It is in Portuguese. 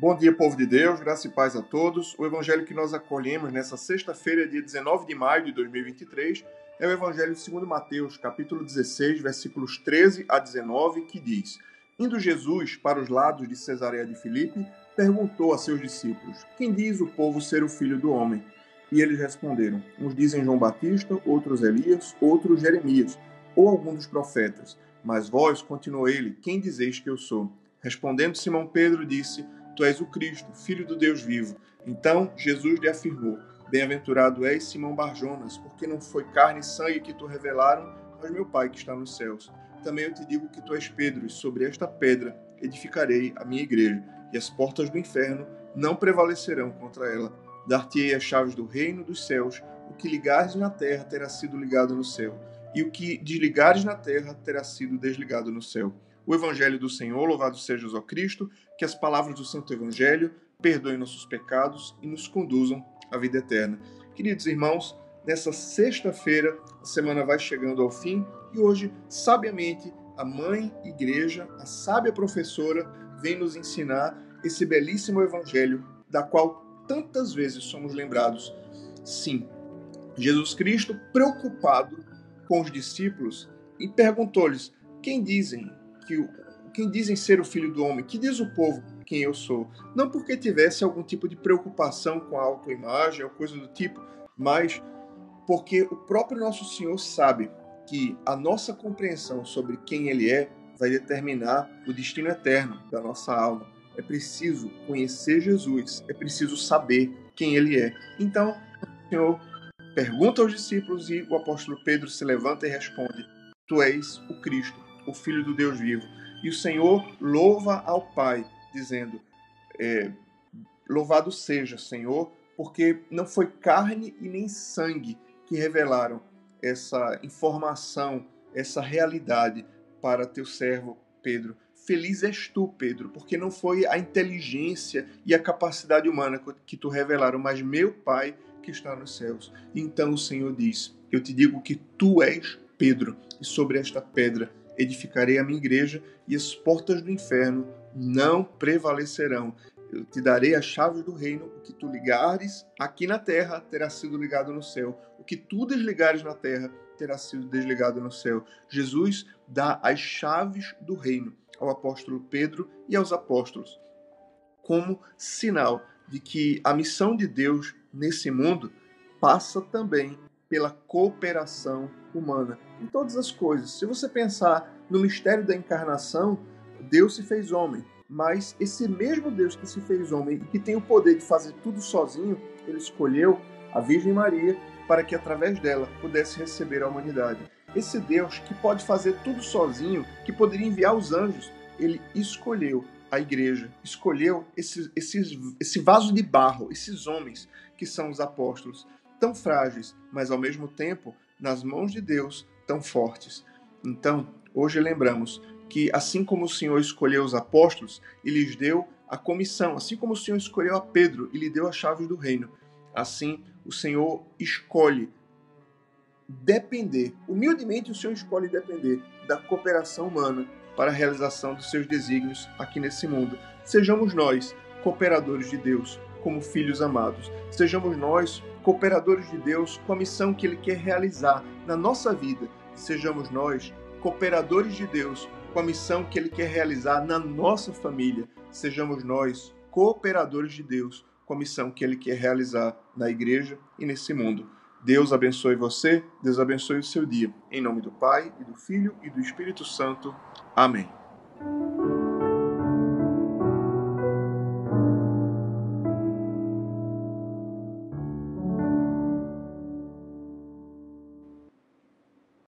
Bom dia, povo de Deus, graça e paz a todos. O evangelho que nós acolhemos nessa sexta-feira, dia 19 de maio de 2023, é o evangelho segundo Mateus, capítulo 16, versículos 13 a 19, que diz: Indo Jesus para os lados de Cesareia de Filipe, perguntou a seus discípulos: Quem diz o povo ser o filho do homem? E eles responderam: Uns dizem João Batista, outros Elias, outros Jeremias, ou algum dos profetas. Mas vós, continuou ele, quem dizeis que eu sou? Respondendo Simão Pedro, disse: Tu és o Cristo, filho do Deus vivo. Então Jesus lhe afirmou: Bem-aventurado és, Simão Barjonas, porque não foi carne e sangue que tu revelaram, mas meu Pai que está nos céus. Também eu te digo que tu és Pedro, e sobre esta pedra edificarei a minha igreja, e as portas do inferno não prevalecerão contra ela. Dar-te-ei as chaves do reino dos céus, o que ligares na terra terá sido ligado no céu, e o que desligares na terra terá sido desligado no céu o Evangelho do Senhor, louvado seja o Cristo, que as palavras do Santo Evangelho perdoem nossos pecados e nos conduzam à vida eterna. Queridos irmãos, nessa sexta-feira, a semana vai chegando ao fim e hoje, sabiamente, a mãe igreja, a sábia professora, vem nos ensinar esse belíssimo Evangelho, da qual tantas vezes somos lembrados. Sim, Jesus Cristo, preocupado com os discípulos, e perguntou-lhes: Quem dizem que quem dizem ser o filho do homem, que diz o povo quem eu sou, não porque tivesse algum tipo de preocupação com a autoimagem ou coisa do tipo, mas porque o próprio nosso Senhor sabe que a nossa compreensão sobre quem ele é vai determinar o destino eterno da nossa alma. É preciso conhecer Jesus, é preciso saber quem ele é. Então, o Senhor pergunta aos discípulos e o apóstolo Pedro se levanta e responde: Tu és o Cristo, o Filho do Deus vivo. E o Senhor louva ao Pai, dizendo: é, Louvado seja, Senhor, porque não foi carne e nem sangue que revelaram essa informação, essa realidade para teu servo Pedro. Feliz és tu, Pedro, porque não foi a inteligência e a capacidade humana que tu revelaram, mas meu Pai que está nos céus. Então o Senhor diz: Eu te digo que tu és Pedro, e sobre esta pedra edificarei a minha igreja e as portas do inferno não prevalecerão. Eu te darei as chaves do reino, o que tu ligares aqui na terra terá sido ligado no céu, o que tu desligares na terra terá sido desligado no céu. Jesus dá as chaves do reino ao apóstolo Pedro e aos apóstolos, como sinal de que a missão de Deus nesse mundo passa também pela cooperação humana em todas as coisas. Se você pensar no mistério da encarnação, Deus se fez homem, mas esse mesmo Deus que se fez homem e que tem o poder de fazer tudo sozinho, ele escolheu a Virgem Maria para que através dela pudesse receber a humanidade. Esse Deus que pode fazer tudo sozinho, que poderia enviar os anjos, ele escolheu a igreja, escolheu esse, esse, esse vaso de barro, esses homens que são os apóstolos, tão frágeis, mas ao mesmo tempo, nas mãos de Deus, tão fortes. Então, hoje lembramos que, assim como o Senhor escolheu os apóstolos e lhes deu a comissão, assim como o Senhor escolheu a Pedro e lhe deu as chaves do reino, assim o Senhor escolhe depender, humildemente o Senhor escolhe depender da cooperação humana para a realização dos seus desígnios aqui nesse mundo. Sejamos nós cooperadores de Deus, como filhos amados. Sejamos nós cooperadores de Deus com a missão que Ele quer realizar na nossa vida. Sejamos nós cooperadores de Deus com a missão que Ele quer realizar na nossa família. Sejamos nós cooperadores de Deus com a missão que Ele quer realizar na igreja e nesse mundo. Deus abençoe você, Deus abençoe o seu dia. Em nome do Pai, e do Filho e do Espírito Santo. Amém.